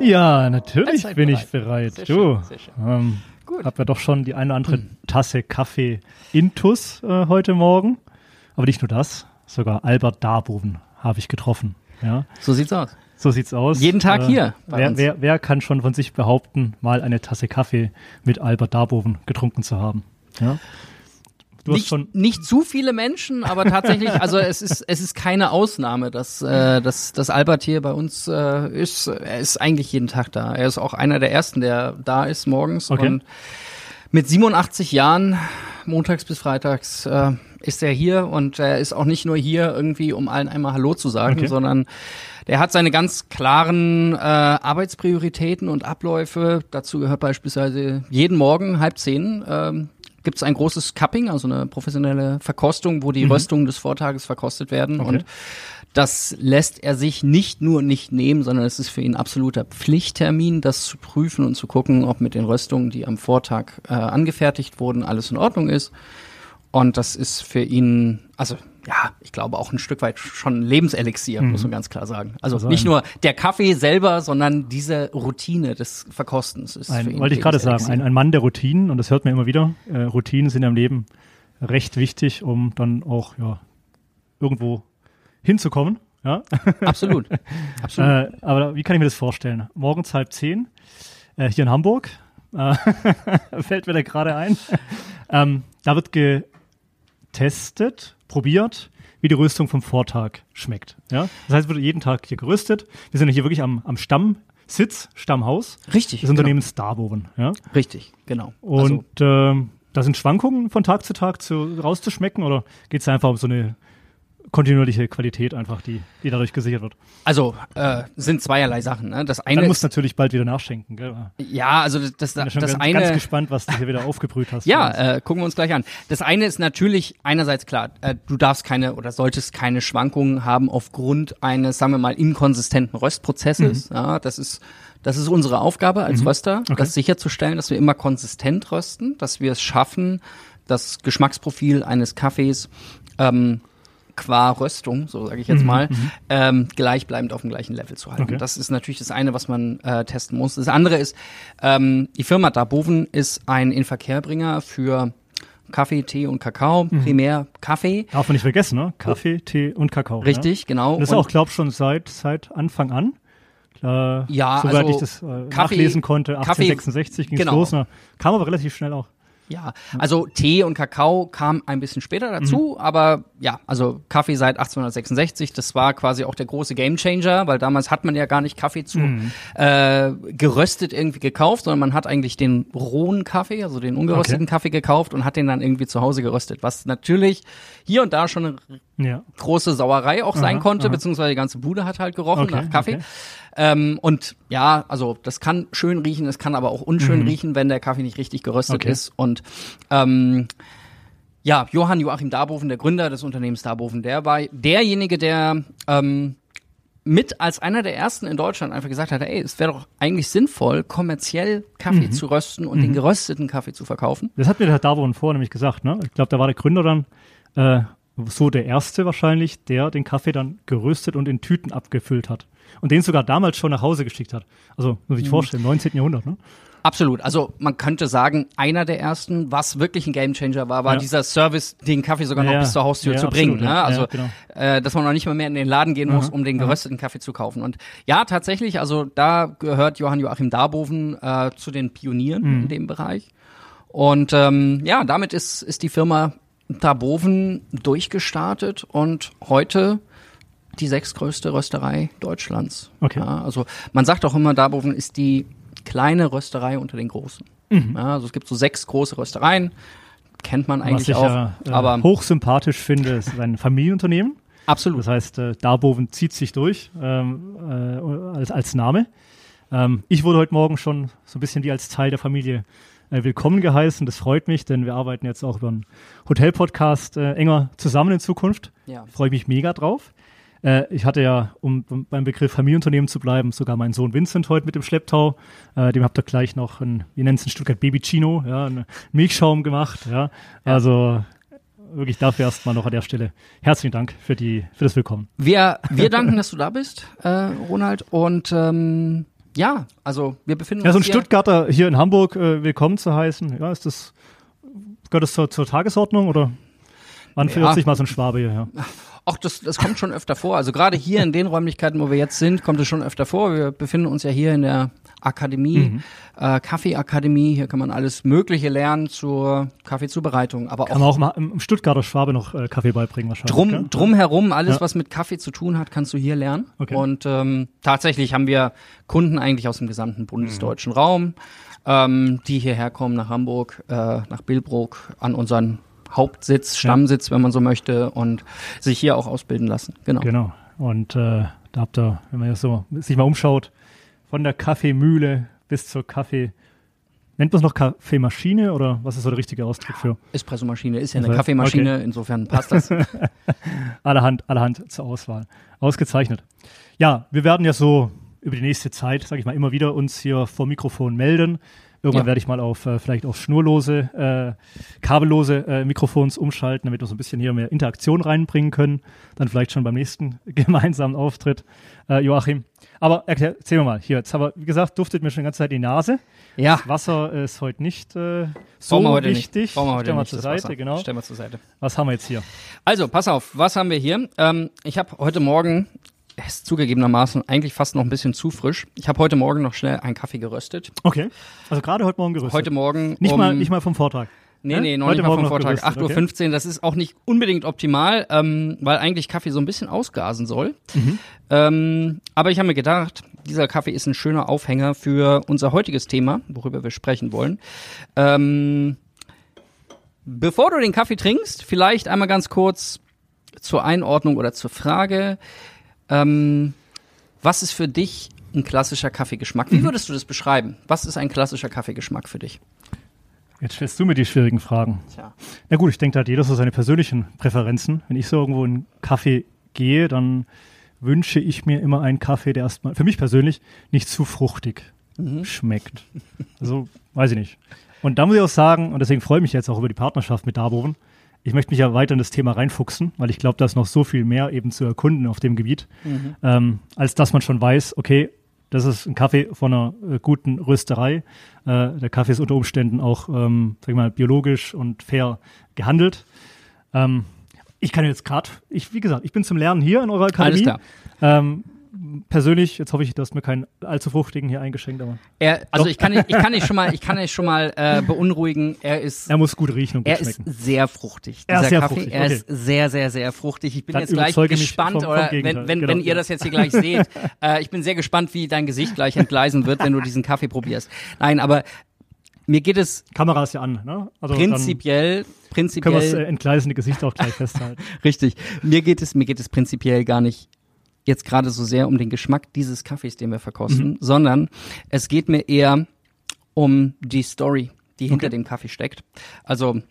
Ja, natürlich bin bereit. ich bereit. Sehr du, schön, sehr schön. Ähm, Gut. hab ja doch schon die eine oder andere Tasse Kaffee Intus äh, heute Morgen. Aber nicht nur das, sogar Albert Darboven habe ich getroffen. Ja, So sieht's aus. so sieht's aus. Äh, Jeden Tag hier bei Wer, uns. wer, wer kann schon von sich behaupten, mal eine Tasse Kaffee mit Albert Darboven getrunken zu haben? Ja. Du hast Nicht, schon nicht zu viele Menschen, aber tatsächlich, also es ist, es ist keine Ausnahme, dass, äh, dass, dass Albert hier bei uns äh, ist. Er ist eigentlich jeden Tag da. Er ist auch einer der ersten, der da ist morgens. Okay. Und mit 87 Jahren, montags bis freitags, äh, ist er hier und er ist auch nicht nur hier irgendwie, um allen einmal Hallo zu sagen, Okay. sondern der hat seine ganz klaren äh, Arbeitsprioritäten und Abläufe. Dazu gehört beispielsweise jeden Morgen halb zehn ähm, gibt es ein großes Cupping, also eine professionelle Verkostung, wo die Röstungen des Vortages verkostet werden. Mhm. Okay. Und das lässt er sich nicht nur nicht nehmen, sondern es ist für ihn absoluter Pflichttermin, das zu prüfen und zu gucken, ob mit den Röstungen, die am Vortag äh, angefertigt wurden, alles in Ordnung ist. Und das ist für ihn, also ja, ich glaube auch ein Stück weit schon Lebenselixier, muss man ganz klar sagen. Also, Also nicht nur der Kaffee selber, sondern diese Routine des Verkostens ist für ein, ihn wollte ich gerade sagen, ein, ein Mann der Routinen und das hört man immer wieder. Äh, Routinen sind im Leben recht wichtig, um dann auch ja, irgendwo hinzukommen. Ja? Absolut. Absolut. Äh, aber wie kann ich mir das vorstellen? Morgens halb zehn, äh, hier in Hamburg, äh, fällt mir da gerade ein. ähm, da wird getestet, probiert, wie die Röstung vom Vortag schmeckt. Ja? Das heißt, es wird jeden Tag hier geröstet. Wir sind hier wirklich am, am Stammsitz, Stammhaus Richtig. des Unternehmens Darboven. Ja? Genau. Richtig, genau. Also, Und ähm, da sind Schwankungen von Tag zu Tag zu, rauszuschmecken oder geht es einfach um so eine kontinuierliche Qualität einfach, die, die dadurch gesichert wird? also äh, sind zweierlei Sachen. Ne? Das Dann eine musst du ist, natürlich bald wieder nachschenken. Gell? ja, also das, das, Ich bin schon das ganz, eine. ganz gespannt, was du hier wieder aufgebrüht hast. Ja, äh, gucken wir uns gleich an. Das eine ist natürlich einerseits klar, äh, du darfst keine oder solltest keine Schwankungen haben aufgrund eines, sagen wir mal, inkonsistenten Röstprozesses. Ja, das ist das ist unsere Aufgabe als Röster, Okay. das sicherzustellen, dass wir immer konsistent rösten, dass wir es schaffen, das Geschmacksprofil eines Kaffees ähm, qua Röstung, so sage ich jetzt mal, ähm, gleichbleibend auf dem gleichen Level zu halten. Okay. Das ist natürlich das eine, was man äh, testen muss. Das andere ist, ähm, die Firma Darboven ist ein Inverkehrbringer für Kaffee, Tee und Kakao, primär Kaffee. Darf man nicht vergessen, ne? Kaffee, Tee und Kakao. Richtig, genau. Ja? Das ist Und- auch, glaub schon seit, seit Anfang an. Äh, Ja, soweit also ich das äh, Kaffee- nachlesen konnte, Kaffee- 1866 ging es genau. los. Ne? Kam aber relativ schnell auch. Ja, also Tee und Kakao kam ein bisschen später dazu, aber ja, also Kaffee seit 1866, das war quasi auch der große Gamechanger, weil damals hat man ja gar nicht Kaffee zu äh, geröstet irgendwie gekauft, sondern man hat eigentlich den rohen Kaffee, also den ungerösteten Okay. Kaffee gekauft und hat den dann irgendwie zu Hause geröstet, was natürlich hier und da schon eine Ja. große Sauerei auch sein Aha, konnte, aha. beziehungsweise die ganze Bude hat halt gerochen Okay, nach Kaffee. okay. Ähm, und ja, also das kann schön riechen, es kann aber auch unschön riechen, wenn der Kaffee nicht richtig geröstet Mhm. Okay. ist. Und ähm, ja, Johann Joachim Darboven, der Gründer des Unternehmens Darboven, der war derjenige, der ähm, mit als einer der ersten in Deutschland einfach gesagt hat, ey, es wäre doch eigentlich sinnvoll, kommerziell Kaffee Mhm. zu rösten und den gerösteten Kaffee zu verkaufen. Das hat mir der Herr Darboven vorher nämlich gesagt. Ne? Ich glaube, da war der Gründer dann äh, so der Erste wahrscheinlich, der den Kaffee dann geröstet und in Tüten abgefüllt hat. Und den sogar damals schon nach Hause geschickt hat. Also, muss ich Mhm. vorstellen, im 19. Jahrhundert. Ne? Absolut. Also man könnte sagen, einer der ersten, was wirklich ein Gamechanger war, war Ja. dieser Service, den Kaffee sogar noch Ja, bis zur Haustür ja, zu bringen. absolut, ne? Also genau. äh, dass man noch nicht mal mehr in den Laden gehen muss, Aha, um den gerösteten Kaffee zu kaufen. Und ja, tatsächlich, also da gehört Johann Joachim Darboven äh, zu den Pionieren Mhm. in dem Bereich. Und ähm, ja, damit ist, ist die Firma Darboven durchgestartet und heute die sechstgrößte Rösterei Deutschlands. Okay. Ja, also man sagt auch immer, Darboven ist die kleine Rösterei unter den großen. Mhm. Ja, also es gibt so sechs große Röstereien, kennt man Was eigentlich ich auch, ja äh, aber hochsympathisch finde, ist ein Familienunternehmen. absolut. Das heißt, äh, Darboven zieht sich durch ähm, äh, als, als Name. Ähm, ich wurde heute Morgen schon so ein bisschen wie als Teil der Familie äh, willkommen geheißen. Das freut mich, denn wir arbeiten jetzt auch über einen Hotel-Podcast äh, enger zusammen in Zukunft. Ja. Freue ich mich mega drauf. Äh, ich hatte ja, um, beim Begriff Familienunternehmen zu bleiben, sogar meinen Sohn Vincent heute mit dem Schlepptau. Äh, dem habt ihr gleich noch ein, wie nennt es in Stuttgart, Baby Chino, ja, einen Milchschaum gemacht. Ja. Also wirklich dafür erstmal noch an der Stelle herzlichen Dank für, die, für das Willkommen. Wir, wir danken, dass du da bist, äh, Ronald. Und ähm, Ja, also wir befinden Ja, so ein uns hier. Stuttgarter hier in Hamburg äh, willkommen zu heißen. Ja, ist das, gehört das zur, zur Tagesordnung oder wann Ja. verirrt sich mal so ein Schwabe hierher? Ach, das, das kommt schon öfter vor. Also gerade hier in den Räumlichkeiten, wo wir jetzt sind, kommt es schon öfter vor. Wir befinden uns ja hier in der Akademie, Mhm. äh, Kaffeeakademie. Hier kann man alles Mögliche lernen zur Kaffeezubereitung, aber Kann auch man auch mal im Stuttgarter Schwabe noch äh, Kaffee beibringen wahrscheinlich. drum, gell? drumherum, alles, Ja. was mit Kaffee zu tun hat, kannst du hier lernen. Okay. Und ähm, tatsächlich haben wir Kunden eigentlich aus dem gesamten bundesdeutschen Raum, ähm, die hierher kommen nach Hamburg, äh, nach Billbrook, an unseren Hauptsitz, Stammsitz, wenn man so möchte, und sich hier auch ausbilden lassen. Genau. Genau. Und äh, da habt ihr, wenn man jetzt so sich mal umschaut, von der Kaffeemühle bis zur Kaffee. Nennt man es noch Kaffeemaschine oder was ist so der richtige Ausdruck für? Espressomaschine ist ja eine Also, Kaffeemaschine, insofern passt das. Allerhand, allerhand zur Auswahl. Ausgezeichnet. Ja, wir werden ja so über die nächste Zeit, sage ich mal, immer wieder uns hier vor Mikrofon melden. Irgendwann Ja. werde ich mal auf äh, vielleicht auf schnurlose, äh, kabellose äh, Mikrofons umschalten, damit wir so ein bisschen hier mehr Interaktion reinbringen können. Dann vielleicht schon beim nächsten gemeinsamen Auftritt, äh, Joachim. Aber erklär, erzähl mir mal, hier, jetzt aber, wie gesagt, duftet mir schon die ganze Zeit die Nase. ja, Das Wasser ist heute nicht äh, so heute wichtig. nicht. Heute Stellen wir zur Seite, Wasser. genau. Stellen wir zur Seite. Was haben wir jetzt hier? Also, pass auf, was haben wir hier? Ähm, ich habe heute Morgen, ist zugegebenermaßen eigentlich fast noch ein bisschen zu frisch. Ich habe heute Morgen noch schnell einen Kaffee geröstet. Okay. Also gerade heute Morgen gerüstet. Heute Morgen Nicht, um, mal, nicht mal vom Vortag. Nee, nee, noch Heute nicht mal vom gerüstet, 8.15 Uhr, das ist auch nicht unbedingt optimal, ähm, weil eigentlich Kaffee so ein bisschen ausgasen soll. Mhm. Ähm, aber ich habe mir gedacht, dieser Kaffee ist ein schöner Aufhänger für unser heutiges Thema, worüber wir sprechen wollen. Ähm, bevor du den Kaffee trinkst, vielleicht einmal ganz kurz zur Einordnung oder zur Frage, ähm, was ist für dich ein klassischer Kaffeegeschmack? Mhm. Wie würdest du das beschreiben? Was ist ein klassischer Kaffeegeschmack für dich? Jetzt stellst du mir die schwierigen Fragen. Tja. Na gut, ich denke, da hat jeder so seine persönlichen Präferenzen. Wenn ich so irgendwo in einen Kaffee gehe, dann wünsche ich mir immer einen Kaffee, der erstmal, für mich persönlich, nicht zu fruchtig schmeckt. Also, weiß ich nicht. Und da muss ich auch sagen, und deswegen freue ich mich jetzt auch über die Partnerschaft mit Darboven, ich möchte mich ja weiter in das Thema reinfuchsen, weil ich glaube, da ist noch so viel mehr eben zu erkunden auf dem Gebiet, ähm, als dass man schon weiß, okay, das ist ein Kaffee von einer äh, guten Rösterei. Äh, der Kaffee ist unter Umständen auch, ähm, sag ich mal, biologisch und fair gehandelt. Ähm, ich kann jetzt gerade, ich, wie gesagt, ich bin zum Lernen hier in eurer Akademie. Alles klar. Ähm, persönlich, jetzt hoffe ich, du hast mir keinen allzu fruchtigen hier eingeschenkt, aber Er, also Doch. ich kann, nicht, ich kann nicht schon mal, ich kann nicht schon mal äh, beunruhigen. Er ist, er muss gut riechen und gut er ist schmecken. sehr fruchtig. Er ist Dieser sehr Kaffee, fruchtig, er okay. ist sehr, sehr, sehr fruchtig. Ich bin Dann jetzt gleich gespannt, vom- vom oder wenn, wenn, genau. wenn ihr das jetzt hier gleich seht, äh, ich bin sehr gespannt, wie dein Gesicht gleich entgleisen wird, wenn du diesen Kaffee probierst. Nein, aber mir geht es Kamera ist ja an, ne? Also prinzipiell, dann können wir das prinzipiell äh, entgleisende Gesicht auch gleich festhalten. Richtig. Mir geht es, mir geht es prinzipiell gar nicht jetzt gerade so sehr um den Geschmack dieses Kaffees, den wir verkosten, sondern es geht mir eher um die Story, die hinter dem Kaffee steckt. Also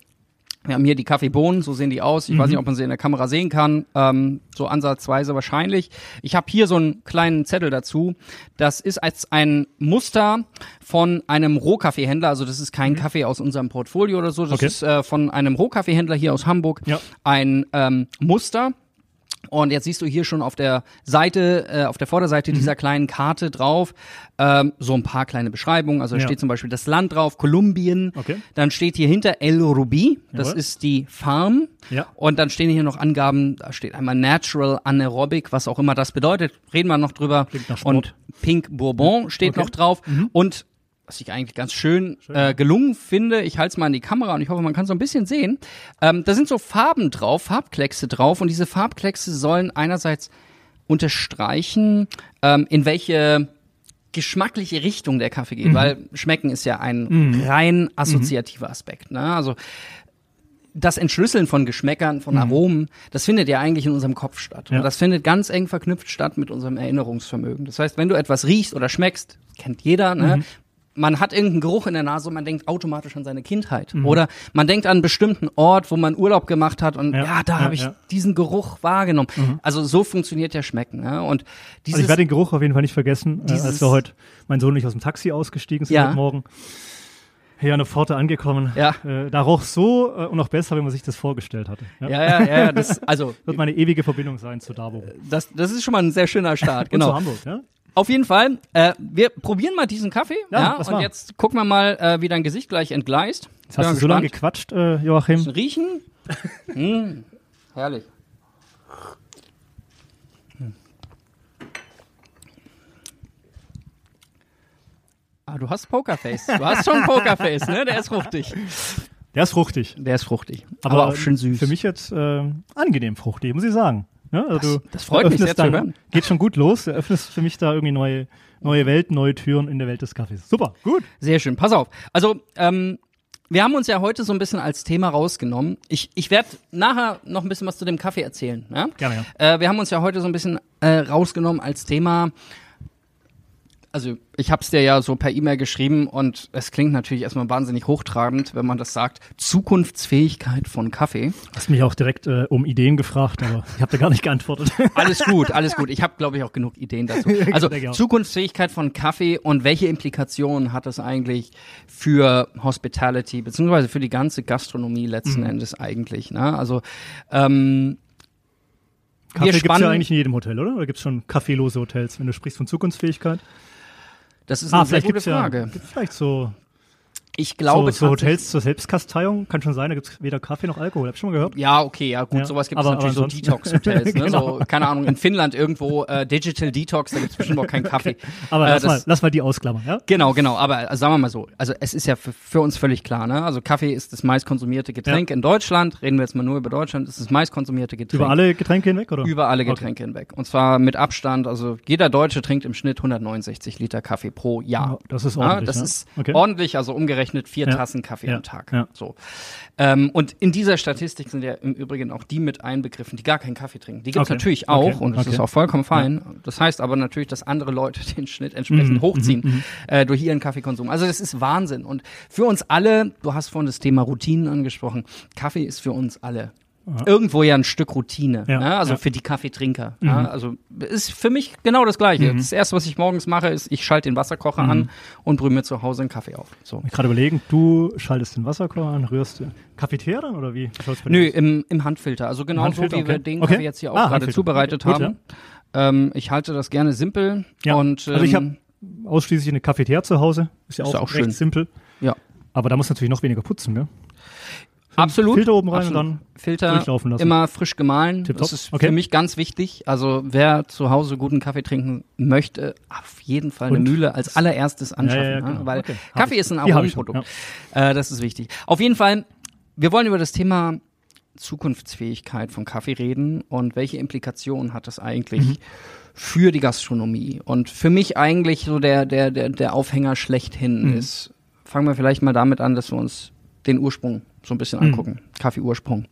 wir haben hier die Kaffeebohnen, so sehen die aus. Ich weiß nicht, ob man sie in der Kamera sehen kann. Ähm, so ansatzweise wahrscheinlich. Ich habe hier so einen kleinen Zettel dazu. Das ist als ein Muster von einem Rohkaffeehändler. Also das ist kein Kaffee aus unserem Portfolio oder so. Das Okay. ist äh, von einem Rohkaffeehändler hier aus Hamburg. Ja. Ein ähm, Muster. Und jetzt siehst du hier schon auf der Seite, äh, auf der Mhm. Vorderseite dieser kleinen Karte drauf, ähm, so ein paar kleine Beschreibungen. Also da Ja. steht zum Beispiel das Land drauf, Kolumbien. Okay. Dann steht hier hinter El Rubi, das Jawohl. ist die Farm. Ja. Und dann stehen hier noch Angaben, da steht einmal Natural Anaerobic, was auch immer das bedeutet. Reden wir noch drüber. Klingt nach Sport. Und Pink Bourbon steht Okay. Mhm. noch drauf. Und was ich eigentlich ganz schön, äh, gelungen finde, ich halte es mal in die Kamera und ich hoffe, man kann so ein bisschen sehen. Ähm, da sind so Farben drauf, Farbkleckse drauf und diese Farbkleckse sollen einerseits unterstreichen, ähm, in welche geschmackliche Richtung der Kaffee geht, weil schmecken ist ja ein rein assoziativer Aspekt. Ne? Also das Entschlüsseln von Geschmäckern, von Aromen, das findet ja eigentlich in unserem Kopf statt. Ja. Und das findet ganz eng verknüpft statt mit unserem Erinnerungsvermögen. Das heißt, wenn du etwas riechst oder schmeckst, kennt jeder, ne? Man hat irgendeinen Geruch in der Nase und man denkt automatisch an seine Kindheit. Oder man denkt an einen bestimmten Ort, wo man Urlaub gemacht hat und ja, Ja, da ja, habe ich ja. diesen Geruch wahrgenommen. Also so funktioniert ja Schmecken. Ne? Und dieses Also ich werde den Geruch auf jeden Fall nicht vergessen, äh, Dieses- als wir heute, mein Sohn und ich aus dem Taxi ausgestiegen sind Ja. heute Morgen. Hier an der Pforte angekommen. Ja. Äh, da roch so äh, und noch besser, wenn man sich das vorgestellt hatte. Ja. ja, ja, ja, das, also Wird meine ewige Verbindung sein zu Dabo. das, das ist schon mal ein sehr schöner Start. Und zu Genau. Hamburg, ja? Auf jeden Fall, äh, wir probieren mal diesen Kaffee. Ja, Ja, und mal. jetzt gucken wir mal, äh, wie dein Gesicht gleich entgleist. Jetzt hast du so lange gespannt. gequatscht, äh, Joachim. Riechen? mm, herrlich. Ah, du hast Pokerface. Du hast schon Pokerface, ne? Der ist fruchtig. Der ist fruchtig. Der ist fruchtig. Aber, auch schön süß. Für mich jetzt äh, angenehm fruchtig, muss ich sagen. Ja, also Das- das freut mich sehr zu dann, hören. Geht schon gut los. Du öffnest für mich da irgendwie neue, neue Welten, neue Türen in der Welt des Kaffees. Super, gut. Sehr schön. Pass auf. Also, ähm, wir haben uns ja heute so ein bisschen als Thema rausgenommen. Ich, ich werde nachher noch ein bisschen was zu dem Kaffee erzählen. Ja? Gerne, ja. Äh, wir haben uns ja heute so ein bisschen äh, rausgenommen als Thema. Also ich habe es dir ja so per E-Mail geschrieben und es klingt natürlich erstmal wahnsinnig hochtrabend, wenn man das sagt. Zukunftsfähigkeit von Kaffee. Hast mich auch direkt äh, um Ideen gefragt, aber ich habe da gar nicht geantwortet. Alles gut, alles gut. Ich habe, glaube ich, auch genug Ideen dazu. Also. Zukunftsfähigkeit von Kaffee und welche Implikationen hat das eigentlich für Hospitality beziehungsweise für die ganze Gastronomie letzten Mhm. Endes eigentlich? Ne? Also ähm, Kaffee gibt's spannen. ja eigentlich in jedem Hotel, oder? Oder gibt's schon kaffeelose Hotels, wenn du sprichst von Zukunftsfähigkeit? Das ist eine sehr Ah, vielleicht gute ja Frage. gibt's vielleicht so, Ich glaube so, so Hotels zur Selbstkasteiung. Kann schon sein, da gibt's weder Kaffee noch Alkohol. Hab ich schon mal gehört. Ja, okay, ja gut, Ja, sowas gibt es natürlich so Detox-Hotels, ne? Genau. so, keine Ahnung, in Finnland irgendwo äh, Digital Detox, da gibt's bestimmt auch keinen Kaffee. Aber Äh, lass, das- mal, lass mal die ausklammern, ja? Genau, genau. Aber äh, sagen wir mal so, also es ist ja für, für uns völlig klar, ne? Also Kaffee ist das meistkonsumierte Getränk in Deutschland. Reden wir jetzt mal nur über Deutschland, ist das meistkonsumierte Getränk. Über alle Getränke hinweg, oder? Über alle Getränke hinweg. Und zwar mit Abstand. Also jeder Deutsche trinkt im Schnitt 169 Liter Kaffee pro Jahr. Ja, das ist Ja, ordentlich, das ja. ist Okay. ordentlich, also umgerechnet vier Ja. Tassen Kaffee Ja. am Tag. Ja. So. Ähm, und in dieser Statistik sind ja im Übrigen auch die mit einbegriffen, die gar keinen Kaffee trinken. Die gibt's Okay. natürlich auch Okay. und das Okay. ist auch vollkommen fein. Das heißt aber natürlich, dass andere Leute den Schnitt entsprechend Mhm. hochziehen äh, durch ihren Kaffeekonsum. Also das ist Wahnsinn. Und für uns alle, du hast vorhin das Thema Routinen angesprochen, Kaffee ist für uns alle irgendwo ja ein Stück Routine. Ja, ne? Also ja. Mhm. für die Kaffeetrinker. Ja? Also ist für mich genau das Gleiche. Das erste, was ich morgens mache, ist, ich schalte den Wasserkocher Mhm. an und brühe mir zu Hause einen Kaffee auf. So. Ich gerade überlegen, du schaltest den Wasserkocher an, rührst den Kaffeetee dann oder wie Nö, im, im Handfilter. Also genau Handfilter, so, wie wir okay. den Okay. Kaffee jetzt hier auch Ah, gerade Handfilter. zubereitet Gut, haben. Ähm, ich halte das gerne simpel. Ja. Und, ähm, also ich habe ausschließlich eine Cafetière zu Hause. Ist ja Ist auch, auch recht schön. simpel. ja, Aber da muss natürlich noch weniger putzen, gell? Absolut. Filter oben rein absolut. und dann Filter durchlaufen lassen. immer frisch gemahlen. Tipptopp. Das ist Okay. für mich ganz wichtig. Also wer zu Hause guten Kaffee trinken möchte, auf jeden Fall eine Und? Mühle als allererstes anschaffen. Ja, ja, ja, ne? genau. Weil Okay. Kaffee ist ein Aromenprodukt. Äh, das ist wichtig. Auf jeden Fall, wir wollen über das Thema Zukunftsfähigkeit von Kaffee reden und welche Implikationen hat das eigentlich Mhm. für die Gastronomie? Und für mich eigentlich so der, der, der, der Aufhänger schlechthin Mhm. ist, fangen wir vielleicht mal damit an, dass wir uns den Ursprung so ein bisschen Mhm. angucken. Kaffeeursprung.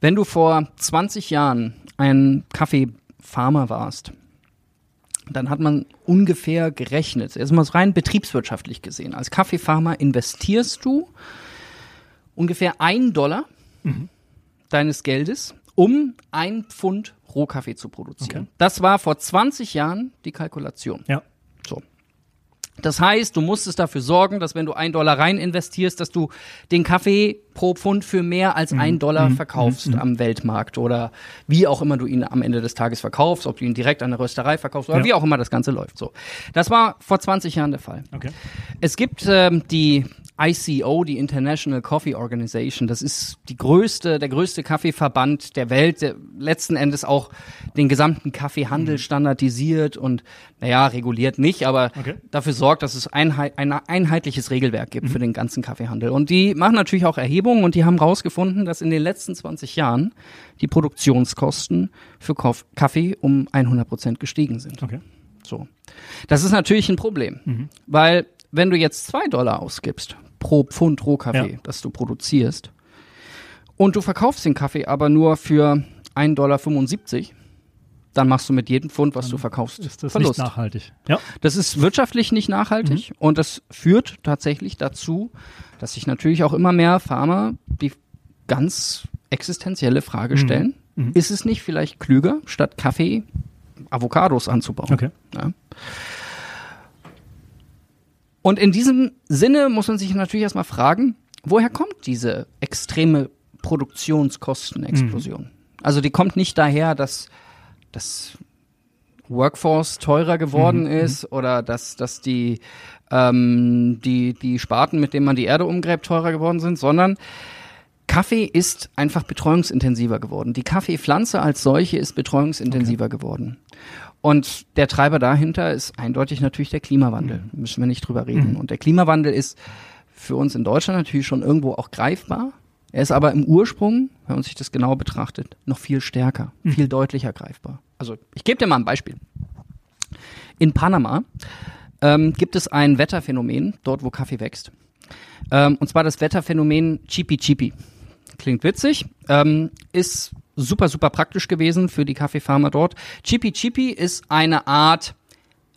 Wenn du vor 20 Jahren ein Kaffeefarmer warst, dann hat man ungefähr gerechnet, jetzt mal so rein betriebswirtschaftlich gesehen. Als Kaffeefarmer investierst du ungefähr ein Dollar Mhm. deines Geldes, um ein Pfund Rohkaffee zu produzieren. Okay. Das war vor 20 Jahren die Kalkulation. Ja. So. Das heißt, du musstest dafür sorgen, dass wenn du ein Dollar rein investierst, dass du den Kaffee pro Pfund für mehr als ein Dollar verkaufst am Weltmarkt oder wie auch immer du ihn am Ende des Tages verkaufst, ob du ihn direkt an der Rösterei verkaufst oder Ja. wie auch immer das Ganze läuft. So. Das war vor 20 Jahren der Fall. Okay. Es gibt ähm, die ICO, die International Coffee Organization. Das ist die größte, der größte Kaffeeverband der Welt, der letzten Endes auch den gesamten Kaffeehandel standardisiert und, naja, reguliert nicht, aber Okay. dafür sorgt, dass es einheit, ein einheitliches Regelwerk gibt für den ganzen Kaffeehandel. Und die machen natürlich auch Erhebungen und die haben rausgefunden, dass in den letzten 20 Jahren die Produktionskosten für Kaffee um 100 Prozent gestiegen sind. Okay. So. Das ist natürlich ein Problem, weil wenn du jetzt zwei Dollar ausgibst pro Pfund Rohkaffee, Ja. das du produzierst, und du verkaufst den Kaffee aber nur für 1,75 Dollar, dann machst du mit jedem Pfund, was du verkaufst, Ist das Verlust. nicht nachhaltig? Ja. Das ist wirtschaftlich nicht nachhaltig Mhm. und das führt tatsächlich dazu, dass sich natürlich auch immer mehr Farmer die ganz existenzielle Mhm. Frage stellen, ist es nicht vielleicht klüger, statt Kaffee Avocados anzubauen? Okay. Ja. Und in diesem Sinne muss man sich natürlich erstmal fragen, woher kommt diese extreme Produktionskostenexplosion? Also die kommt nicht daher, dass, dass Workforce teurer geworden ist oder dass, dass die, ähm, die, die Sparten, mit denen man die Erde umgräbt, teurer geworden sind, sondern Kaffee ist einfach betreuungsintensiver geworden. Die Kaffeepflanze als solche ist betreuungsintensiver okay. geworden. Und der Treiber dahinter ist eindeutig natürlich der Klimawandel. Mhm. Müssen wir nicht drüber reden. Mhm. Und der Klimawandel ist für uns in Deutschland natürlich schon irgendwo auch greifbar. Er ist aber im Ursprung, wenn man sich das genau betrachtet, noch viel stärker, mhm. viel deutlicher greifbar. Also ich gebe dir mal ein Beispiel. In Panama ähm, gibt es ein Wetterphänomen, dort wo Kaffee wächst. Ähm, und zwar das Wetterphänomen Chipi Chipi. Klingt witzig, ähm, ist super, super praktisch gewesen für die Kaffeefarmer dort. Chipi Chipi ist eine Art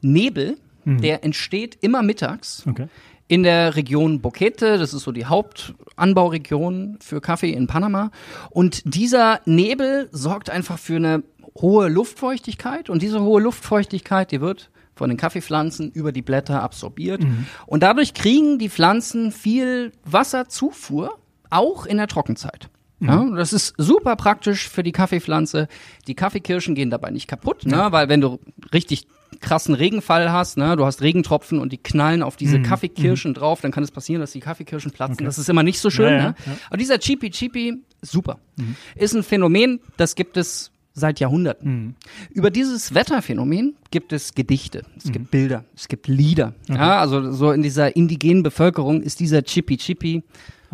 Nebel, mhm. der entsteht immer mittags. Okay in der Region Boquete, das ist so die Hauptanbauregion für Kaffee in Panama. Und dieser Nebel sorgt einfach für eine hohe Luftfeuchtigkeit und diese hohe Luftfeuchtigkeit, die wird von den Kaffeepflanzen über die Blätter absorbiert. Mhm. Und dadurch kriegen die Pflanzen viel Wasserzufuhr, auch in der Trockenzeit. Mhm. Ja, das ist super praktisch für die Kaffeepflanze. Die Kaffeekirschen gehen dabei nicht kaputt, ne? weil wenn du richtig krassen Regenfall hast, ne, du hast Regentropfen und die knallen auf diese mhm. Kaffeekirschen mhm. drauf, dann kann es passieren, dass die Kaffeekirschen platzen. Okay. Das ist immer nicht so schön. Ja, ne? Ja. Aber dieser Cheapy Cheapy, super. Mhm. Ist ein Phänomen, das gibt es seit Jahrhunderten. Mhm. Über dieses Wetterphänomen gibt es Gedichte, es mhm. gibt Bilder, es gibt Lieder. Okay. Ja, also so in dieser indigenen Bevölkerung ist dieser Chippy Chippy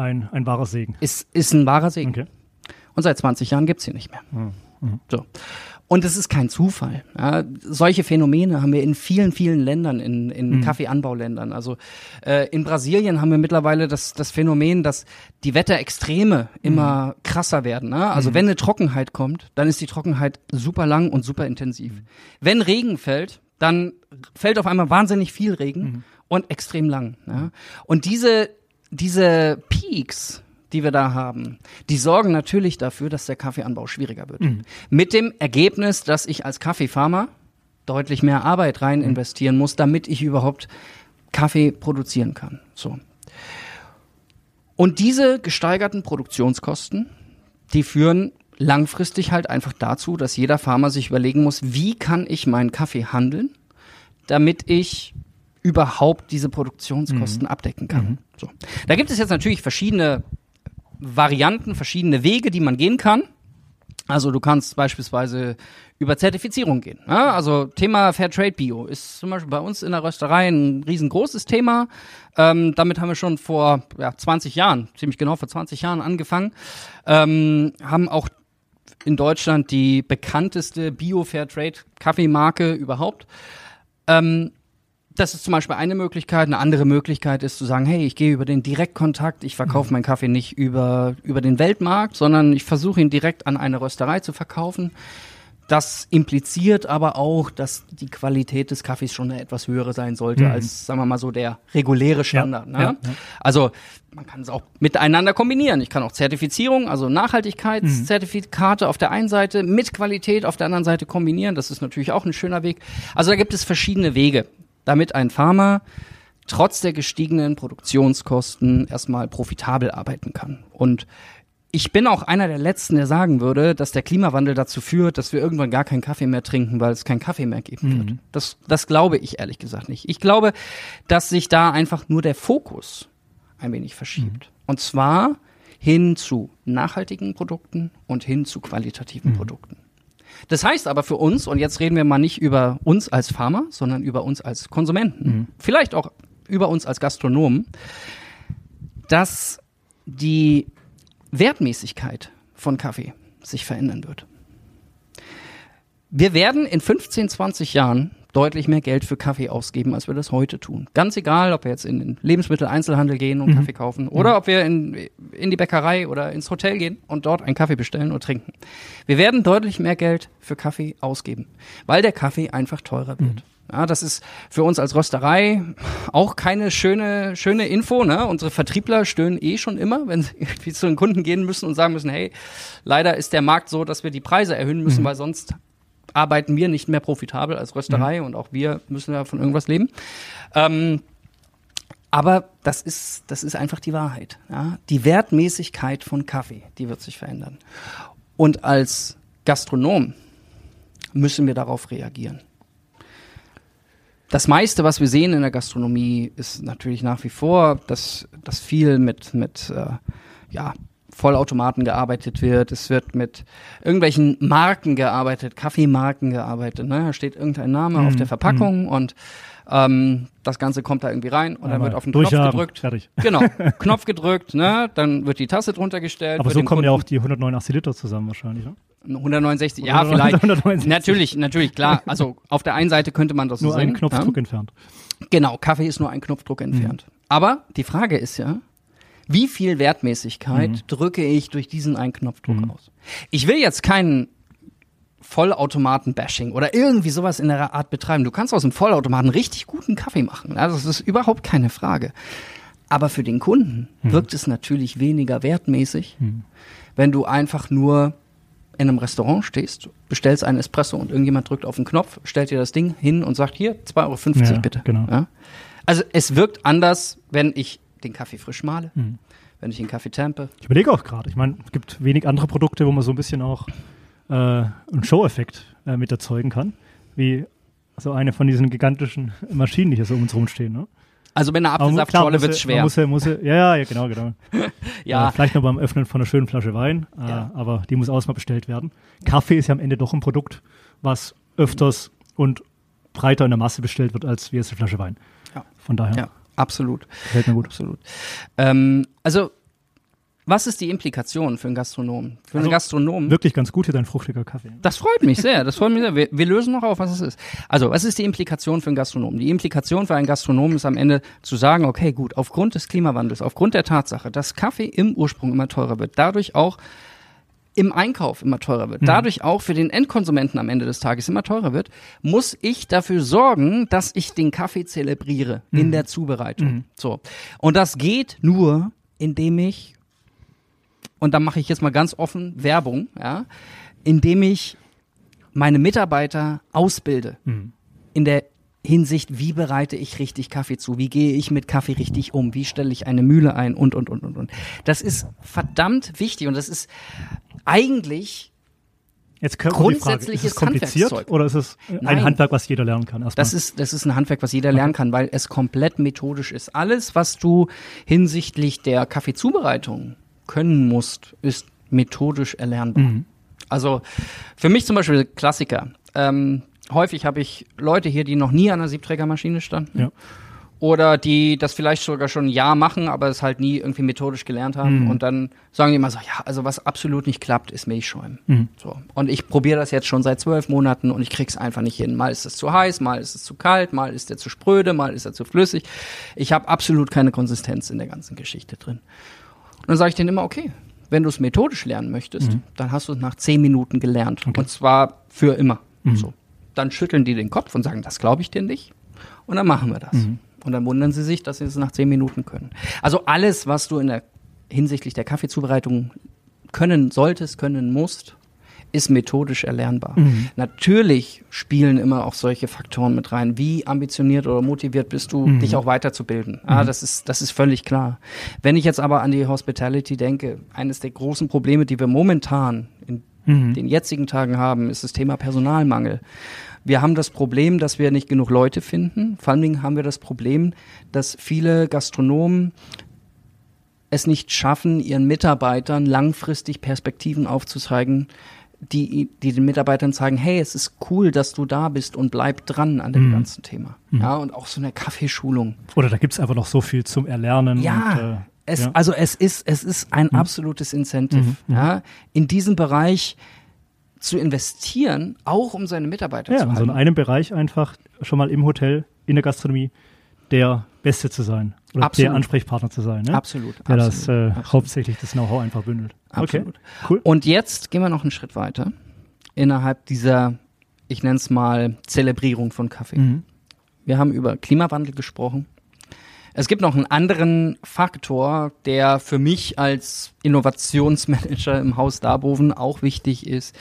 ein, ein wahrer Segen. Ist, ist ein wahrer Segen. Okay. Und seit 20 Jahren gibt's ihn nicht mehr. Mhm. mhm. So. Und es ist kein Zufall. Ja, solche Phänomene haben wir in vielen, vielen Ländern, in, in mhm. Kaffeeanbauländern. Also äh, in Brasilien haben wir mittlerweile das, das Phänomen, dass die Wetterextreme immer mhm. krasser werden. Ne? Also mhm. wenn eine Trockenheit kommt, dann ist die Trockenheit super lang und super intensiv. Mhm. Wenn Regen fällt, dann fällt auf einmal wahnsinnig viel Regen mhm. und extrem lang. Ja? Und diese, diese Peaks, die wir da haben, die sorgen natürlich dafür, dass der Kaffeeanbau schwieriger wird. Mhm. Mit dem Ergebnis, dass ich als Kaffeefarmer deutlich mehr Arbeit rein mhm. investieren muss, damit ich überhaupt Kaffee produzieren kann. So. Und diese gesteigerten Produktionskosten, die führen langfristig halt einfach dazu, dass jeder Farmer sich überlegen muss, wie kann ich meinen Kaffee handeln, damit ich überhaupt diese Produktionskosten mhm. abdecken kann. Mhm. So. Da gibt es jetzt natürlich verschiedene Varianten, verschiedene Wege, die man gehen kann. Also du kannst beispielsweise über Zertifizierung gehen. Ja? Ne? Also Thema Fairtrade Bio ist zum Beispiel bei uns in der Rösterei ein riesengroßes Thema. Ähm, damit haben wir schon vor ja, 20 Jahren, ziemlich genau vor 20 Jahren angefangen. Ähm, haben auch in Deutschland die bekannteste Bio-Fairtrade Kaffeemarke überhaupt. Ähm, das ist zum Beispiel eine Möglichkeit. Eine andere Möglichkeit ist zu sagen, hey, ich gehe über den Direktkontakt, ich verkaufe mhm. meinen Kaffee nicht über, über den Weltmarkt, sondern ich versuche ihn direkt an eine Rösterei zu verkaufen. Das impliziert aber auch, dass die Qualität des Kaffees schon eine etwas höhere sein sollte mhm. als, sagen wir mal so, der reguläre Standard. Ja, ne? ja, ja. Also man kann es auch miteinander kombinieren. Ich kann auch Zertifizierung, also Nachhaltigkeitszertifikate mhm. auf der einen Seite mit Qualität auf der anderen Seite kombinieren. Das ist natürlich auch ein schöner Weg. Also da gibt es verschiedene Wege damit ein Farmer trotz der gestiegenen Produktionskosten erstmal profitabel arbeiten kann. Und ich bin auch einer der Letzten, der sagen würde, dass der Klimawandel dazu führt, dass wir irgendwann gar keinen Kaffee mehr trinken, weil es keinen Kaffee mehr geben mhm. wird. Das, das glaube ich ehrlich gesagt nicht. Ich glaube, dass sich da einfach nur der Fokus ein wenig verschiebt. Mhm. Und zwar hin zu nachhaltigen Produkten und hin zu qualitativen mhm. Produkten. Das heißt aber für uns, und jetzt reden wir mal nicht über uns als Farmer, sondern über uns als Konsumenten, mhm. vielleicht auch über uns als Gastronomen, dass die Wertmäßigkeit von Kaffee sich verändern wird. Wir werden in 15, 20 Jahren deutlich mehr Geld für Kaffee ausgeben, als wir das heute tun. Ganz egal, ob wir jetzt in den Lebensmitteleinzelhandel gehen und mhm. Kaffee kaufen oder mhm. ob wir in, in die Bäckerei oder ins Hotel gehen und dort einen Kaffee bestellen und trinken. Wir werden deutlich mehr Geld für Kaffee ausgeben, weil der Kaffee einfach teurer wird. Mhm. Ja, das ist für uns als Rösterei auch keine schöne, schöne Info. Ne? Unsere Vertriebler stöhnen eh schon immer, wenn sie irgendwie zu den Kunden gehen müssen und sagen müssen, hey, leider ist der Markt so, dass wir die Preise erhöhen müssen, mhm. weil sonst arbeiten wir nicht mehr profitabel als Rösterei mhm. und auch wir müssen ja von irgendwas leben. Ähm, aber das ist, das ist einfach die Wahrheit. Ja? Die Wertmäßigkeit von Kaffee, die wird sich verändern. Und als Gastronom müssen wir darauf reagieren. das meiste, was wir sehen in der Gastronomie, ist natürlich nach wie vor, dass, dass viel mit, mit äh, ja, Vollautomaten gearbeitet wird. Es wird mit irgendwelchen Marken gearbeitet, Kaffeemarken gearbeitet. Ne? Da steht irgendein Name Mhm, auf der Verpackung und ähm, das Ganze kommt da irgendwie rein und dann Einmal wird auf den Knopf gedrückt. Fertig. Genau, Knopf gedrückt, ne? dann wird die Tasse drunter gestellt. Aber so kommen ja auch Kunden- die 189 Liter zusammen wahrscheinlich. Ne? 169, ja, vielleicht. 169. Natürlich, natürlich, klar. Also auf der einen Seite könnte man das so Nur sehen. einen Knopfdruck Ja? entfernt. Genau, Kaffee ist nur ein Knopfdruck entfernt. Aber die Frage ist ja, wie viel Wertmäßigkeit drücke ich durch diesen einen Knopfdruck aus? Ich will jetzt keinen Vollautomaten-Bashing oder irgendwie sowas in der Art betreiben. Du kannst aus dem Vollautomaten richtig guten Kaffee machen. Also das ist überhaupt keine Frage. Aber für den Kunden wirkt es natürlich weniger wertmäßig, wenn du einfach nur in einem Restaurant stehst, bestellst einen Espresso und irgendjemand drückt auf den Knopf, stellt dir das Ding hin und sagt, hier, 2,50 Euro Ja, bitte. genau. Ja? Also es wirkt anders, wenn ich den Kaffee frisch male, Mhm. wenn ich den Kaffee tampe. Ich überlege auch gerade. Ich meine, es gibt wenig andere Produkte, wo man so ein bisschen auch äh, einen Show-Effekt äh, mit erzeugen kann, wie so eine von diesen gigantischen Maschinen, die hier so um uns rumstehen. Ne? Also mit einer Apfelsaftschorle wird's er- schwer. Muss, er- muss, er- ja, ja, ja, genau, genau. ja, Äh, vielleicht noch beim Öffnen von einer schönen Flasche Wein, äh, Ja. aber die muss auch mal bestellt werden. Kaffee ist ja am Ende doch ein Produkt, was öfters und breiter in der Masse bestellt wird, als wie jetzt eine Flasche Wein. Ja. Von daher ja, absolut. gefällt mir gut. Absolut. Ähm, also, was ist die Implikation für einen Gastronomen? Für Also, einen Gastronomen. Wirklich ganz gut hier dein fruchtiger Kaffee. Das freut mich sehr, das freut mich sehr. Wir, wir lösen noch auf, was es ist. Also, was ist die Implikation für einen Gastronomen? Die Implikation für einen Gastronomen ist am Ende zu sagen, okay, gut, aufgrund des Klimawandels, aufgrund der Tatsache, dass Kaffee im Ursprung immer teurer wird, dadurch auch im Einkauf immer teurer wird, dadurch auch für den Endkonsumenten am Ende des Tages immer teurer wird, muss ich dafür sorgen, dass ich den Kaffee zelebriere in der Zubereitung. So. Und das geht nur, indem ich und da mache ich jetzt mal ganz offen Werbung, ja, indem ich meine Mitarbeiter ausbilde. In der Hinsicht, wie bereite ich richtig Kaffee zu, wie gehe ich mit Kaffee richtig um, wie stelle ich eine Mühle ein? Und und und und und. Das ist verdammt wichtig und das ist eigentlich Jetzt Frage, ist Grundsätzliches es kompliziert oder ist es ein Nein. Handwerk, was jeder lernen kann? Erstmal. Das ist, das ist ein Handwerk, was jeder lernen kann, weil es komplett methodisch ist. Alles, was du hinsichtlich der Kaffeezubereitung können musst, ist methodisch erlernbar. Also für mich zum Beispiel Klassiker. Ähm, häufig habe ich Leute hier, die noch nie an einer Siebträgermaschine standen. Ja. Oder die das vielleicht sogar schon ein Jahr machen, aber es halt nie irgendwie methodisch gelernt haben. Und dann sagen die immer so, ja, also was absolut nicht klappt, ist Milchschäumen. So. Und ich probiere das jetzt schon seit zwölf Monaten und ich krieg's einfach nicht hin. Mal ist es zu heiß, mal ist es zu kalt, mal ist er zu spröde, mal ist er zu flüssig. Ich habe absolut keine Konsistenz in der ganzen Geschichte drin. Und dann sage ich denen immer, okay, wenn du es methodisch lernen möchtest, dann hast du es nach zehn Minuten gelernt. Und zwar für immer. So. Dann schütteln die den Kopf und sagen, das glaube ich dir nicht. Und dann machen wir das. Und dann wundern sie sich, dass sie es nach zehn Minuten können. Also alles, was du in der hinsichtlich der Kaffeezubereitung können solltest, können musst, ist methodisch erlernbar. Natürlich spielen immer auch solche Faktoren mit rein. Wie ambitioniert oder motiviert bist du, dich auch weiterzubilden? Ah, das ist, das ist völlig klar. Wenn ich jetzt aber an die Hospitality denke, eines der großen Probleme, die wir momentan in den jetzigen Tagen haben, ist das Thema Personalmangel. Wir haben das Problem, dass wir nicht genug Leute finden. Vor allen Dingen haben wir das Problem, dass viele Gastronomen es nicht schaffen, ihren Mitarbeitern langfristig Perspektiven aufzuzeigen, die, die den Mitarbeitern sagen, hey, es ist cool, dass du da bist und bleib dran an dem ganzen Thema. Ja, und auch so eine Kaffeeschulung. Oder da gibt es einfach noch so viel zum Erlernen. Ja, und, äh, es, ja. Mhm. also es ist, es ist ein absolutes Incentive, ja, in diesem Bereich zu investieren, auch um seine Mitarbeiter ja, zu also halten. in einem Bereich einfach schon mal im Hotel, in der Gastronomie, der Beste zu sein. Oder Absolut. der Ansprechpartner zu sein. Ne? Absolut, Der absolut, das äh, absolut. hauptsächlich das Know-how einfach bündelt. Absolut. Okay, cool. Und jetzt gehen wir noch einen Schritt weiter innerhalb dieser, ich nenne es mal, Zelebrierung von Kaffee. Mhm. Wir haben über Klimawandel gesprochen. Es gibt noch einen anderen Faktor, der für mich als Innovationsmanager im Haus Darboven auch wichtig ist,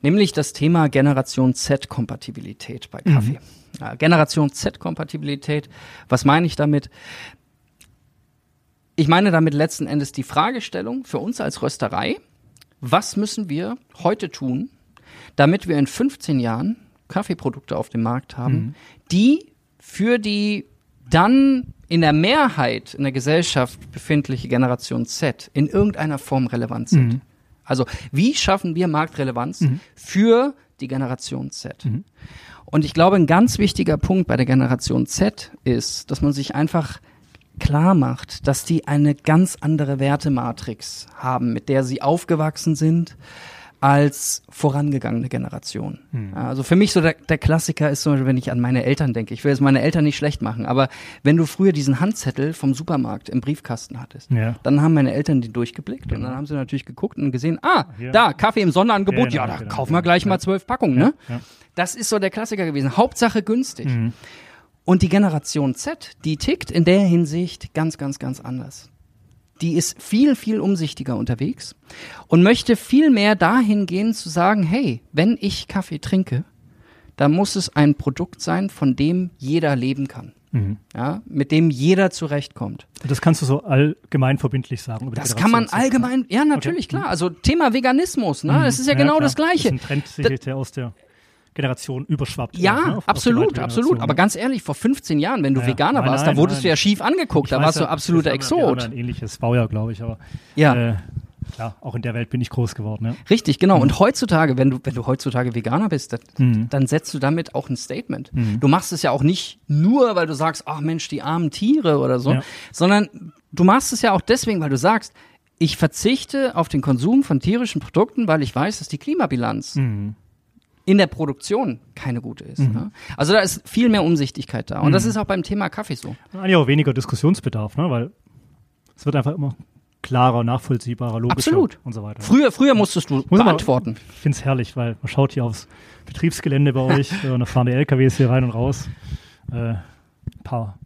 nämlich das Thema Generation Z-Kompatibilität bei Kaffee. Ja, Generation Z-Kompatibilität, was meine ich damit? Ich meine damit letzten Endes die Fragestellung für uns als Rösterei, was müssen wir heute tun, damit wir in 15 Jahren Kaffeeprodukte auf dem Markt haben, die für die dann in der Mehrheit in der Gesellschaft befindliche Generation Z in irgendeiner Form relevant sind. Mhm. Also wie schaffen wir Marktrelevanz Mhm. für die Generation Z? Mhm. Und ich glaube, ein ganz wichtiger Punkt bei der Generation Z ist, dass man sich einfach klar macht, dass die eine ganz andere Wertematrix haben, mit der sie aufgewachsen sind als vorangegangene Generation. Ja, Also für mich so der, der Klassiker ist zum Beispiel, wenn ich an meine Eltern denke. Ich will jetzt meine Eltern nicht schlecht machen, aber wenn du früher diesen Handzettel vom Supermarkt im Briefkasten hattest, Ja. dann haben meine Eltern den durchgeblickt und Genau. dann haben sie natürlich geguckt und gesehen, ah, Hier. da, Kaffee im Sonderangebot, Genau, ja, da genau, kaufen wir genau. gleich mal Ja. zwölf Packungen, ne? Ja. Das ist so der Klassiker gewesen. Hauptsache günstig. Mhm. Und die Generation Z, die tickt in der Hinsicht ganz, ganz, ganz anders. Die ist viel, viel umsichtiger unterwegs und möchte viel mehr dahin gehen zu sagen, hey, wenn ich Kaffee trinke, dann muss es ein Produkt sein, von dem jeder leben kann. Mhm. Ja, mit dem jeder zurechtkommt. Das kannst du so allgemein verbindlich sagen. Das kann man allgemein, ja, natürlich, Okay. klar. Also Thema Veganismus, ne? Das ist ja, genau klar. das Gleiche. Das ist ein Trend, der aus der Generation überschwappt. Ja, ne? Auf- auf absolut, weitere absolut. Aber ganz ehrlich, vor 15 Jahren, wenn du Ja. Veganer Nein, warst, nein, da wurdest nein. du ja schief angeguckt, Ich da warst du ja, absoluter Exot. ein ähnliches Baujahr, glaube ich, aber Ja. äh, klar, auch in der Welt bin ich groß geworden. Ja. Richtig, genau. Und heutzutage, wenn du, wenn du heutzutage Veganer bist, das, Mhm. dann setzt du damit auch ein Statement. Mhm. Du machst es ja auch nicht nur, weil du sagst, ach Mensch, die armen Tiere oder so, Ja. sondern du machst es ja auch deswegen, weil du sagst, ich verzichte auf den Konsum von tierischen Produkten, weil ich weiß, dass die Klimabilanz Mhm. In der Produktion keine gute ist. Ne? Also da ist viel mehr Umsichtigkeit da. Und das ist auch beim Thema Kaffee so. Eigentlich auch weniger Diskussionsbedarf, ne? weil es wird einfach immer klarer, nachvollziehbarer, logischer Absolut. und so weiter. Früher, früher musstest du Muss beantworten. Ich finde es herrlich, weil man schaut hier aufs Betriebsgelände bei euch äh, und da fahren die LKWs hier rein und raus. Äh, paar.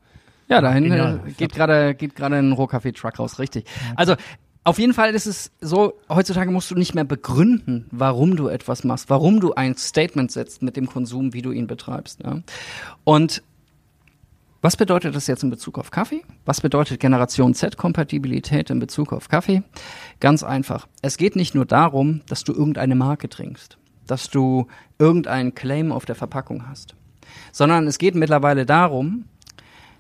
Ja, dahin Genial. äh, geht gerade geht gerade ein Rohkaffee-Truck raus, richtig. Also auf jeden Fall ist es so, heutzutage musst du nicht mehr begründen, warum du etwas machst, warum du ein Statement setzt mit dem Konsum, wie du ihn betreibst. Ja? Und was bedeutet das jetzt in Bezug auf Kaffee? Was bedeutet Generation Z-Kompatibilität in Bezug auf Kaffee? Ganz einfach. Es geht nicht nur darum, dass du irgendeine Marke trinkst, dass du irgendeinen Claim auf der Verpackung hast, sondern es geht mittlerweile darum,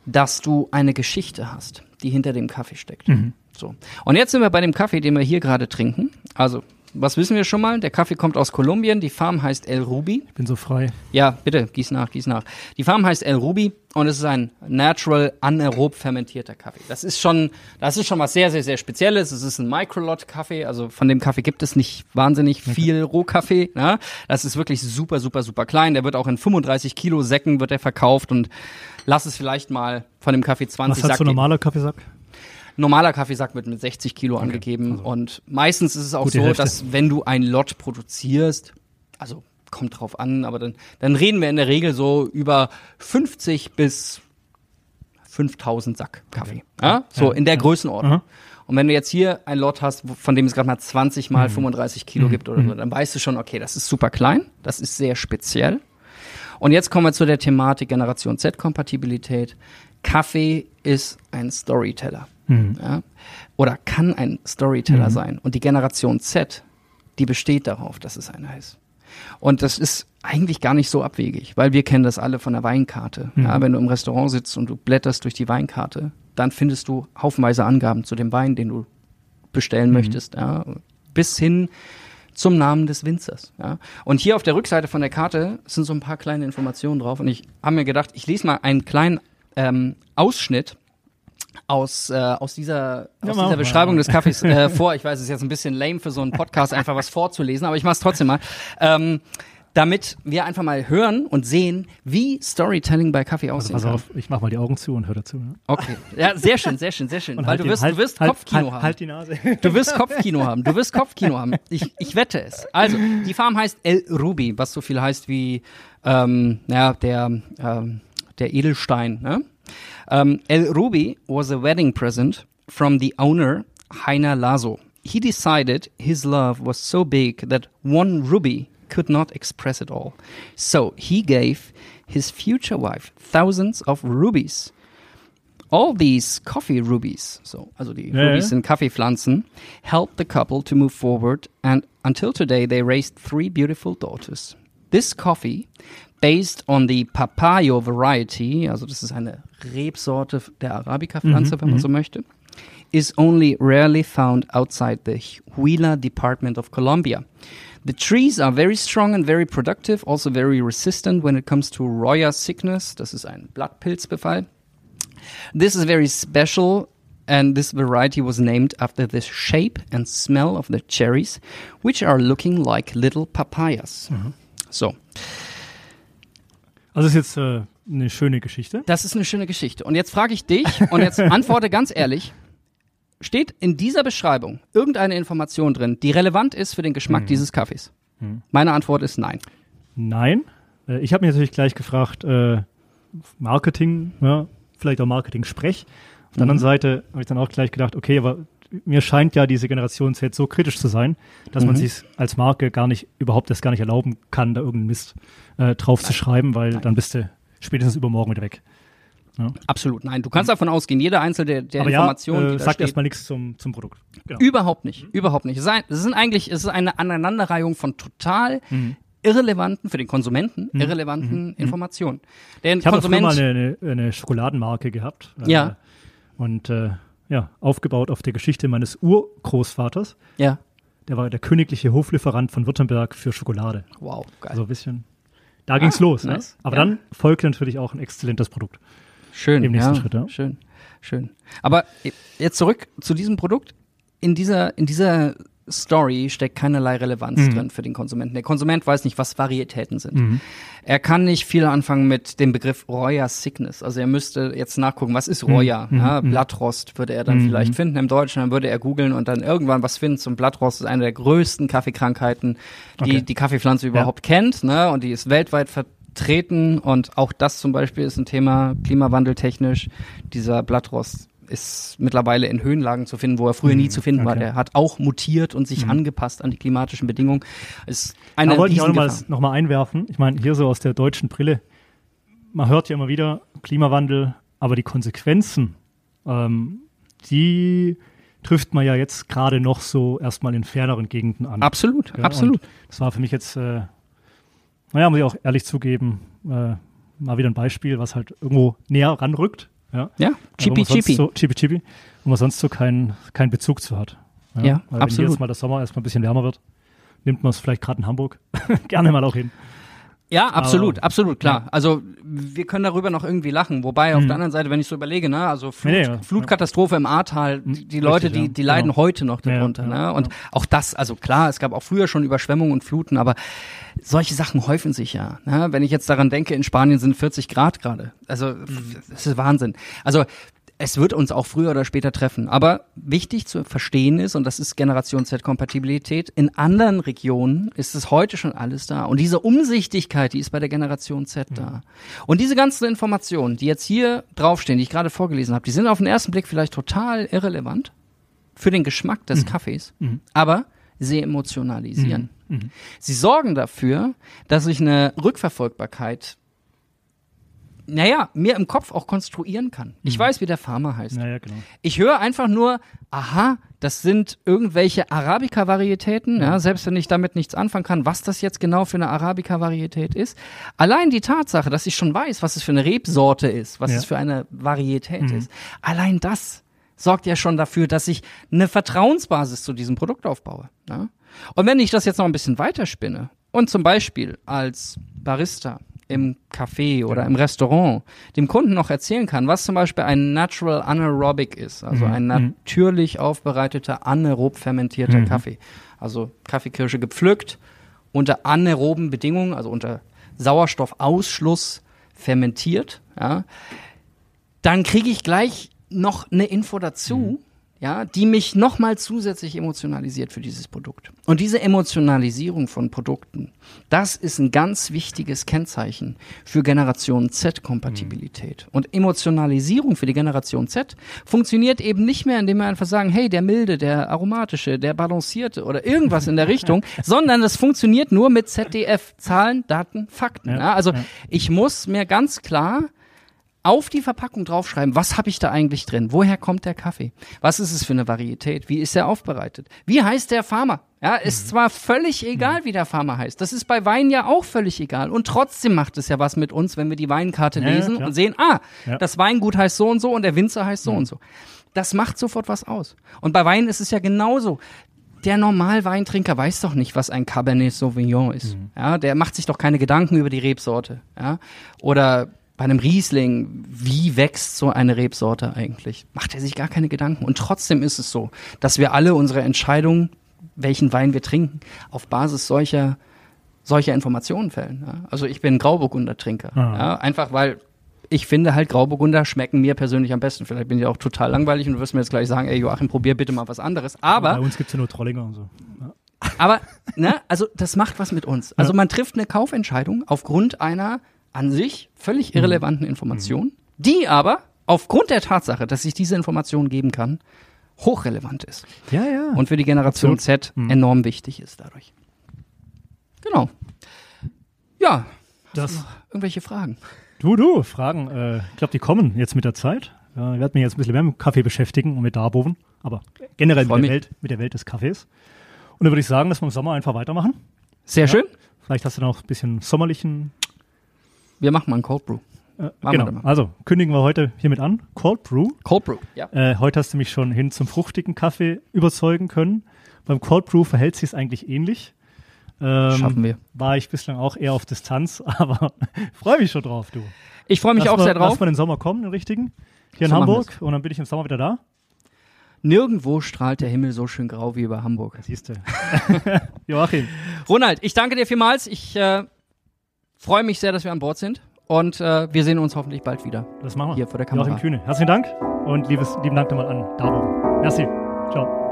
dass du eine Geschichte hast, die hinter dem Kaffee steckt. So. Und jetzt sind wir bei dem Kaffee, den wir hier gerade trinken. Also, was wissen wir schon mal? Der Kaffee kommt aus Kolumbien. Die Farm heißt El Ruby. Ich bin so frei. Ja, bitte, gieß nach, gieß nach. Die Farm heißt El Ruby und es ist ein natural anaerob fermentierter Kaffee. Das ist schon, das ist schon was sehr, sehr, sehr Spezielles. Es ist ein Microlot-Kaffee, also von dem Kaffee gibt es nicht wahnsinnig viel Rohkaffee. Ne? Das ist wirklich super, super, super klein. Der wird auch in 35 Kilo Säcken wird er verkauft und lass es vielleicht mal von dem Kaffee 20 Was hat so ein normaler Kaffeesack? Normaler Kaffeesack wird mit 60 Kilo angegeben und meistens ist es auch Gut, die so, Hälfte. dass wenn du ein Lot produzierst, also kommt drauf an, aber dann, dann reden wir in der Regel so über 50 bis 5000 Sack Kaffee. Ja? So Ja, in der ja. Größenordnung. Aha. Und wenn du jetzt hier ein Lot hast, von dem es gerade mal 20 Mhm. mal 35 Kilo gibt oder so, dann weißt du schon, okay, das ist super klein, das ist sehr speziell. Und jetzt kommen wir zu der Thematik Generation Z-Kompatibilität. Kaffee ist ein Storyteller. Mhm. Ja? Oder kann ein Storyteller sein. Und die Generation Z, die besteht darauf, dass es einer ist. Und das ist eigentlich gar nicht so abwegig, weil wir kennen das alle von der Weinkarte. Ja, wenn du im Restaurant sitzt und du blätterst durch die Weinkarte, dann findest du haufenweise Angaben zu dem Wein, den du bestellen möchtest, ja, bis hin zum Namen des Winzers. Ja. Und hier auf der Rückseite von der Karte sind so ein paar kleine Informationen drauf. Und ich habe mir gedacht, ich lese mal einen kleinen ähm, Ausschnitt aus, äh, aus dieser, aus Ja, mach dieser mal. Beschreibung des Kaffees äh, vor. Ich weiß, es ist jetzt ein bisschen lame für so einen Podcast, einfach was vorzulesen, aber ich mache es trotzdem mal. Ähm, damit wir einfach mal hören und sehen, wie Storytelling bei Kaffee Also aussehen pass kann. auf, ich mach mal die Augen zu und hör dazu. Ne? Okay. Ja, sehr schön, sehr schön, sehr schön. Und Weil halt du wirst, halt, du wirst halt, Kopfkino halt, haben. Halt die Nase. Du wirst Kopfkino haben. Du wirst Kopfkino haben. Ich, ich wette es. Also, die Farm heißt El Ruby, was so viel heißt wie ähm, ja, der, ähm, der Edelstein. Ne? Um, El Ruby was a wedding present from the owner, Heiner Lazo. He decided his love was so big that one ruby could not express it all. So he gave his future wife thousands of rubies. All these coffee rubies, so also die Ja, Rubies sind Kaffeepflanzen, helped the couple to move forward and until today they raised three beautiful daughters. This coffee, based on the Papayo variety, also das ist eine Rebsorte der Arabica-Pflanze, Mhm, wenn man mhm. so möchte, is only rarely found outside the Huila Department of Colombia. The trees are very strong and very productive, also very resistant when it comes to Roya sickness. Das ist ein Blattpilzbefall. This is very special, and this variety was named after the shape and smell of the cherries, which are looking like little papayas. So, Also ist jetzt äh, eine schöne Geschichte. das ist eine schöne Geschichte. Und jetzt frage ich dich, und jetzt antworte ganz ehrlich, steht in dieser Beschreibung irgendeine Information drin, die relevant ist für den Geschmack dieses Kaffees? Meine Antwort ist nein. Nein. Äh, ich habe mich natürlich gleich gefragt, äh, Marketing, ja, vielleicht auch Marketing-Sprech. Auf der anderen Seite habe ich dann auch gleich gedacht, okay, aber mir scheint ja diese Generation Z so kritisch zu sein, dass man sich als Marke gar nicht, überhaupt das gar nicht erlauben kann, da irgendeinen Mist äh, drauf zu schreiben, weil dann bist du spätestens übermorgen wieder weg. Absolut nein. Du kannst davon ausgehen, jede einzelne der, der aber Informationen, ja, die äh, sagt erstmal nichts zum, zum Produkt. Genau. Überhaupt nicht, überhaupt nicht. Es sind eigentlich, es ist eine Aneinanderreihung von total irrelevanten, für den Konsumenten, irrelevanten Informationen. Der Ich habe mal eine, eine, Schokoladenmarke gehabt. äh, Ja. Und äh, ja, aufgebaut auf der Geschichte meines Urgroßvaters. ja, Der war der königliche Hoflieferant von Württemberg für Schokolade. wow, geil. Also ein bisschen. Da ging's los. Ah, nice. Ne? Aber Ja. dann folgte natürlich auch ein exzellentes Produkt. Schön, im nächsten ja, Schritt, ja. schön, schön. Aber jetzt zurück zu diesem Produkt. In dieser, in dieser Story steckt keinerlei Relevanz Mhm. drin für den Konsumenten. Der Konsument weiß nicht, was Varietäten sind. Er kann nicht viel anfangen mit dem Begriff Roya Sickness. Also er müsste jetzt nachgucken, was ist Roya? Mhm. Ja, Blattrost würde er dann Mhm. vielleicht finden im Deutschen, dann würde er googeln und dann irgendwann was finden zum Blattrost. Ist eine der größten Kaffeekrankheiten, die Okay. die Kaffeepflanze überhaupt kennt, ne? Und die ist weltweit vertreten und auch das zum Beispiel ist ein Thema klimawandeltechnisch. Dieser Blattrost ist mittlerweile in Höhenlagen zu finden, wo er früher nie zu finden war. okay. Der hat auch mutiert und sich angepasst an die klimatischen Bedingungen. Ist eine da wollte ich auch nochmal noch mal einwerfen. Ich meine, hier so aus der deutschen Brille, man hört ja immer wieder Klimawandel, aber die Konsequenzen, ähm, die trifft man ja jetzt gerade noch so erstmal in ferneren Gegenden an. Absolut, Ja, absolut. Das war für mich jetzt, äh, naja, muss ich auch ehrlich zugeben, äh, mal wieder ein Beispiel, was halt irgendwo näher ranrückt. Ja, Ja, chippy sonst chippy. So, chippy chippy, wo man sonst so keinen keinen Bezug zu hat. Ja, Weil absolut. Wenn jetzt mal der Sommer erstmal ein bisschen wärmer wird, nimmt man es vielleicht gerade in Hamburg gerne mal auch hin. Ja, absolut, Aber- absolut, klar. Also wir können darüber noch irgendwie lachen. Wobei auf der anderen Seite, wenn ich so überlege, ne, also Flut, Nee, ja. Flutkatastrophe im Ahrtal, die, die Leute, die, ja. die leiden Genau. heute noch Ja, darunter. ja, ne? Und auch das, also klar, es gab auch früher schon Überschwemmungen und Fluten, aber solche Sachen häufen sich ja. Ne? Wenn ich jetzt daran denke, in Spanien sind 40 Grad gerade. Also das ist Wahnsinn. Also es wird uns auch früher oder später treffen. Aber wichtig zu verstehen ist, und das ist Generation Z-Kompatibilität, in anderen Regionen ist es heute schon alles da. Und diese Umsichtigkeit, die ist bei der Generation Z da. Und diese ganzen Informationen, die jetzt hier draufstehen, die ich gerade vorgelesen habe, die sind auf den ersten Blick vielleicht total irrelevant für den Geschmack des Kaffees, aber sie emotionalisieren. Sie sorgen dafür, dass ich eine Rückverfolgbarkeit naja, mir im Kopf auch konstruieren kann. Ich weiß, wie der Farmer heißt. Naja, genau. Ich höre einfach nur, aha, das sind irgendwelche Arabica-Varietäten, ja, selbst wenn ich damit nichts anfangen kann, was das jetzt genau für eine Arabica-Varietät ist. Allein die Tatsache, dass ich schon weiß, was es für eine Rebsorte ist, was Ja. es für eine Varietät ist, allein das sorgt ja schon dafür, dass ich eine Vertrauensbasis zu diesem Produkt aufbaue. Ja? Und wenn ich das jetzt noch ein bisschen weiterspinne und zum Beispiel als Barista im Café oder im Restaurant dem Kunden noch erzählen kann, was zum Beispiel ein Natural Anaerobic ist, also ein natürlich aufbereiteter, anaerob fermentierter Kaffee. Also Kaffeekirsche gepflückt, unter anaeroben Bedingungen, also unter Sauerstoffausschluss fermentiert, ja, dann kriege ich gleich noch eine Info dazu, ja, die mich nochmal zusätzlich emotionalisiert für dieses Produkt. Und diese Emotionalisierung von Produkten, das ist ein ganz wichtiges Kennzeichen für Generation Z-Kompatibilität. Und Emotionalisierung für die Generation Z funktioniert eben nicht mehr, indem wir einfach sagen, hey, der milde, der aromatische, der balancierte oder irgendwas in der Richtung, sondern das funktioniert nur mit ZDF, Zahlen, Daten, Fakten. Ja, Ja, also ja. ich muss mir ganz klar auf die Verpackung draufschreiben, was habe ich da eigentlich drin? Woher kommt der Kaffee? Was ist es für eine Varietät? Wie ist er aufbereitet? Wie heißt der Farmer? Ja, ist Mhm. zwar völlig egal, wie der Farmer heißt. Das ist bei Wein ja auch völlig egal. Und trotzdem macht es ja was mit uns, wenn wir die Weinkarte Ja, ja, lesen klar. und sehen, ah, Ja. Mhm. das Weingut heißt so und so und der Winzer heißt so und so. Das macht sofort was aus. Und bei Wein ist es ja genauso. Der Normalweintrinker weiß doch nicht, was ein Cabernet Sauvignon ist. Mhm. Ja, der macht sich doch keine Gedanken über die Rebsorte. Ja, oder bei einem Riesling, wie wächst so eine Rebsorte eigentlich? Macht er sich gar keine Gedanken. Und trotzdem ist es so, dass wir alle unsere Entscheidungen, welchen Wein wir trinken, auf Basis solcher solcher Informationen fällen. Ja? Also ich bin Grauburgunder-Trinker. Ah. Ja? Einfach weil ich finde halt Grauburgunder schmecken mir persönlich am besten. Vielleicht bin ich auch total langweilig und du wirst mir jetzt gleich sagen, ey Joachim, probier bitte mal was anderes. Aber Bei uns gibt's ja nur Trollinger und so. Ja. aber, ne, also das macht was mit uns. Also man trifft eine Kaufentscheidung aufgrund einer an sich völlig irrelevanten Information, die aber aufgrund der Tatsache, dass ich diese Information geben kann, hochrelevant ist Ja, ja. und für die Generation Absolut. Z enorm wichtig ist dadurch. Genau. Ja, das, irgendwelche Fragen? du, du, Fragen. Äh, ich glaube, die kommen jetzt mit der Zeit. Ja, ich werde mich jetzt ein bisschen mehr mit Kaffee beschäftigen und mit Darboven, aber generell mit der, Welt, mit der Welt des Kaffees. Und dann würde ich sagen, dass wir im Sommer einfach weitermachen. Sehr Ja. schön. Vielleicht hast du noch ein bisschen sommerlichen. Wir machen mal einen Cold Brew. Äh, Machen wir genau. Also kündigen wir heute hiermit an. Cold Brew. Cold Brew. Ja. Äh, heute hast du mich schon hin zum fruchtigen Kaffee überzeugen können. Beim Cold Brew verhält sich es eigentlich ähnlich. Ähm, Schaffen wir. War ich bislang auch eher auf Distanz, aber freue mich schon drauf, du. Ich freue mich Lass auch mal, sehr drauf. Lass mal den Sommer kommen, den richtigen. Hier in So machen Hamburg. Und dann bin ich im Sommer wieder da. Nirgendwo strahlt der Himmel so schön grau wie über Hamburg. Siehst du. Joachim. Ronald, ich danke dir vielmals. Ich äh, freue mich sehr, dass wir an Bord sind. Und äh, wir sehen uns hoffentlich bald wieder. Das machen wir. Hier vor der Kamera. Joachim Kühne. Herzlichen Dank und liebes, lieben Dank nochmal an Darbo. Merci. Ciao.